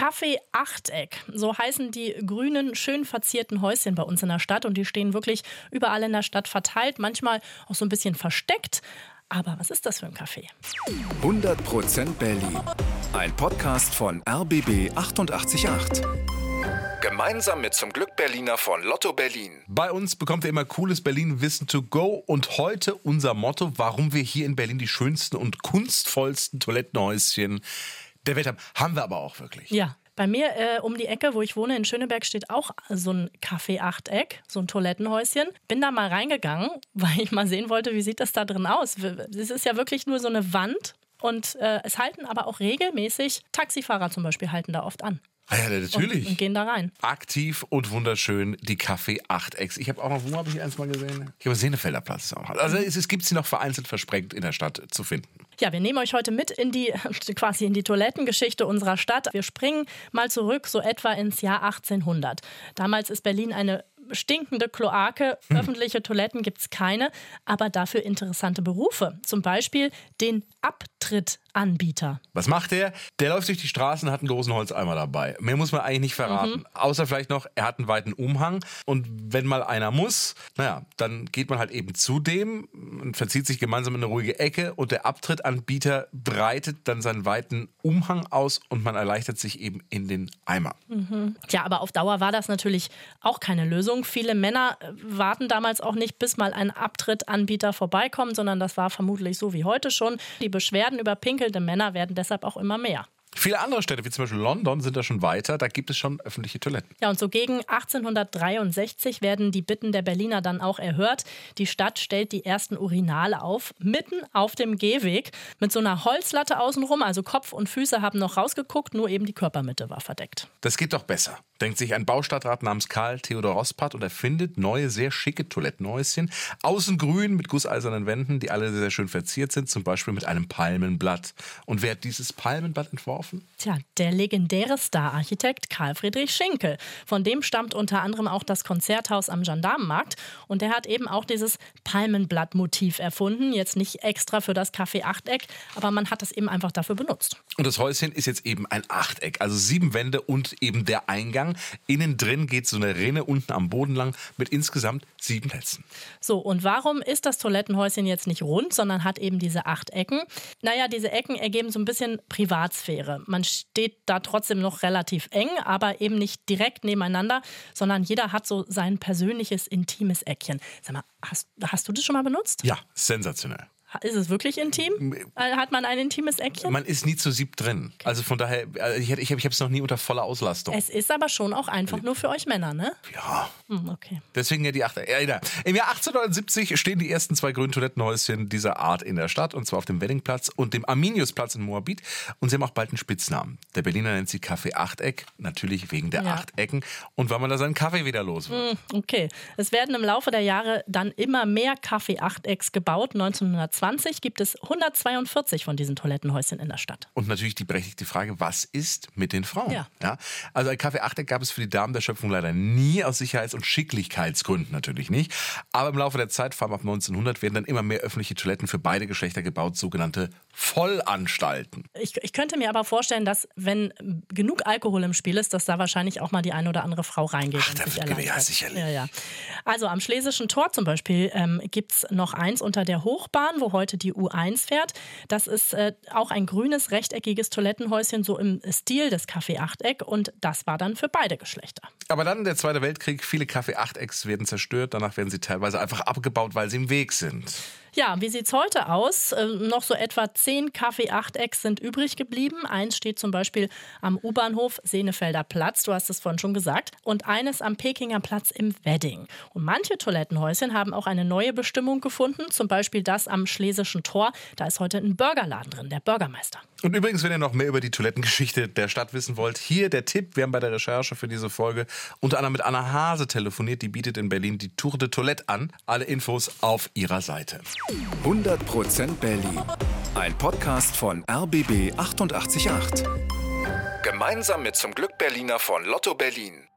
Café Achteck, so heißen die grünen, schön verzierten Häuschen bei uns in der Stadt und die stehen wirklich überall in der Stadt verteilt, manchmal auch so ein bisschen versteckt. Aber was ist das für ein Café? 100% Berlin. Ein Podcast von RBB 888. Gemeinsam mit zum Glück Berliner von Lotto Berlin. Bei uns bekommt ihr immer cooles Berlin-Wissen to go und heute unser Motto, warum wir hier in Berlin die schönsten und kunstvollsten Toilettenhäuschen der Welt haben. Haben wir aber auch wirklich. Ja. Bei mir äh, um die Ecke, wo ich wohne, in Schöneberg, steht auch so ein Café-Achteck, so ein Toilettenhäuschen. Bin da mal reingegangen, weil ich mal sehen wollte, wie sieht das da drin aus. Es ist ja wirklich nur so eine Wand und äh, es halten aber auch regelmäßig Taxifahrer zum Beispiel halten da oft an. Ah ja, natürlich. Und, und, gehen da rein. Aktiv und wunderschön die Café 8X. Ich habe auch noch, wo habe ich eins mal gesehen? Ich habe Senefelder Platz auch. Also es, es gibt sie noch vereinzelt versprengt in der Stadt zu finden. Ja, wir nehmen euch heute mit in die quasi in die Toilettengeschichte unserer Stadt. Wir springen mal zurück so etwa ins Jahr 1800. Damals ist Berlin eine stinkende Kloake, hm. öffentliche Toiletten gibt es keine, aber dafür interessante Berufe. Zum Beispiel den Abtrittanbieter. Was macht der? Der läuft durch die Straßen und hat einen großen Holzeimer dabei. Mehr muss man eigentlich nicht verraten. Mhm. Außer vielleicht noch, er hat einen weiten Umhang und wenn mal einer muss, naja, dann geht man halt eben zu dem und verzieht sich gemeinsam in eine ruhige Ecke und der Abtrittanbieter breitet dann seinen weiten Umhang aus und man erleichtert sich eben in den Eimer. Mhm. Ja, aber auf Dauer war das natürlich auch keine Lösung. Lösung. Viele Männer warten damals auch nicht, bis mal ein Abtrittanbieter vorbeikommt, sondern das war vermutlich so wie heute schon. Die Beschwerden über pinkelnde Männer werden deshalb auch immer mehr. Viele andere Städte, wie zum Beispiel London, sind da schon weiter. Da gibt es schon öffentliche Toiletten. Ja, und so gegen 1863 werden die Bitten der Berliner dann auch erhört. Die Stadt stellt die ersten Urinale auf, mitten auf dem Gehweg, mit so einer Holzlatte außenrum. Also Kopf und Füße haben noch rausgeguckt, nur eben die Körpermitte war verdeckt. Das geht doch besser denkt sich ein Baustadtrat namens Karl Theodor Rospat und erfindet neue, sehr schicke Toilettenhäuschen. Außen grün mit gusseisernen Wänden, die alle sehr schön verziert sind, zum Beispiel mit einem Palmenblatt. Und wer hat dieses Palmenblatt entworfen? Tja, der legendäre Stararchitekt Karl Friedrich Schinkel. Von dem stammt unter anderem auch das Konzerthaus am Gendarmenmarkt. Und der hat eben auch dieses Palmenblatt-Motiv erfunden. Jetzt nicht extra für das Café Achteck, aber man hat das eben einfach dafür benutzt. Und das Häuschen ist jetzt eben ein Achteck, also sieben Wände und eben der Eingang. Innen drin geht so eine Rinne unten am Boden lang mit insgesamt sieben Plätzen. So, und warum ist das Toilettenhäuschen jetzt nicht rund, sondern hat eben diese acht Ecken? Naja, diese Ecken ergeben so ein bisschen Privatsphäre. Man steht da trotzdem noch relativ eng, aber eben nicht direkt nebeneinander, sondern jeder hat so sein persönliches, intimes Eckchen. Sag mal, hast, hast du das schon mal benutzt? Ja, sensationell. Ist es wirklich intim? Äh, hat man ein intimes Eckchen? Man ist nie zu sieb drin. Also von daher, äh, ich, ich habe es noch nie unter voller Auslastung. Es ist aber schon auch einfach nur für euch Männer, ne? Ja. Hm, okay. Deswegen ja die achte. Ja, Im Jahr 1870 stehen die ersten zwei grünen Toilettenhäuschen dieser Art in der Stadt, und zwar auf dem Weddingplatz und dem Arminiusplatz in Moabit. Und sie haben auch bald einen Spitznamen. Der Berliner nennt sie Kaffee Achteck, natürlich wegen der ja. acht Ecken und weil man da seinen Kaffee wieder los wird. Hm, okay. Es werden im Laufe der Jahre dann immer mehr Kaffee Achtecks gebaut. 1920 2020 gibt es 142 von diesen Toilettenhäuschen in der Stadt. Und natürlich die berechtigte Frage, was ist mit den Frauen? Ja. ja? Also ein Kaffee Achteck gab es für die Damen der Schöpfung leider nie, aus Sicherheits- und Schicklichkeitsgründen natürlich nicht. Aber im Laufe der Zeit, vor allem ab 1900, werden dann immer mehr öffentliche Toiletten für beide Geschlechter gebaut, sogenannte Vollanstalten. Ich, ich könnte mir aber vorstellen, dass wenn genug Alkohol im Spiel ist, dass da wahrscheinlich auch mal die eine oder andere Frau reingeht. Ach, und sich ja, sicherlich. Ja, ja. Also am Schlesischen Tor zum Beispiel ähm, gibt es noch eins unter der Hochbahn, wo heute die U1 fährt. Das ist äh, auch ein grünes, rechteckiges Toilettenhäuschen, so im Stil des Café Achteck. Und das war dann für beide Geschlechter. Aber dann der Zweite Weltkrieg, viele Café Achtecks werden zerstört. Danach werden sie teilweise einfach abgebaut, weil sie im Weg sind. Ja, wie sieht's heute aus? Äh, noch so etwa zehn Kaffee-Achtecks sind übrig geblieben. Eins steht zum Beispiel am U-Bahnhof Senefelder Platz, du hast es vorhin schon gesagt, und eines am Pekinger Platz im Wedding. Und manche Toilettenhäuschen haben auch eine neue Bestimmung gefunden, zum Beispiel das am Schlesischen Tor. Da ist heute ein Burgerladen drin, der Bürgermeister. Und übrigens, wenn ihr noch mehr über die Toilettengeschichte der Stadt wissen wollt, hier der Tipp. Wir haben bei der Recherche für diese Folge unter anderem mit Anna Hase telefoniert. Die bietet in Berlin die Tour de Toilette an. Alle Infos auf ihrer Seite. 100% Berlin. Ein Podcast von RBB 888. Gemeinsam mit zum Glück Berliner von Lotto Berlin.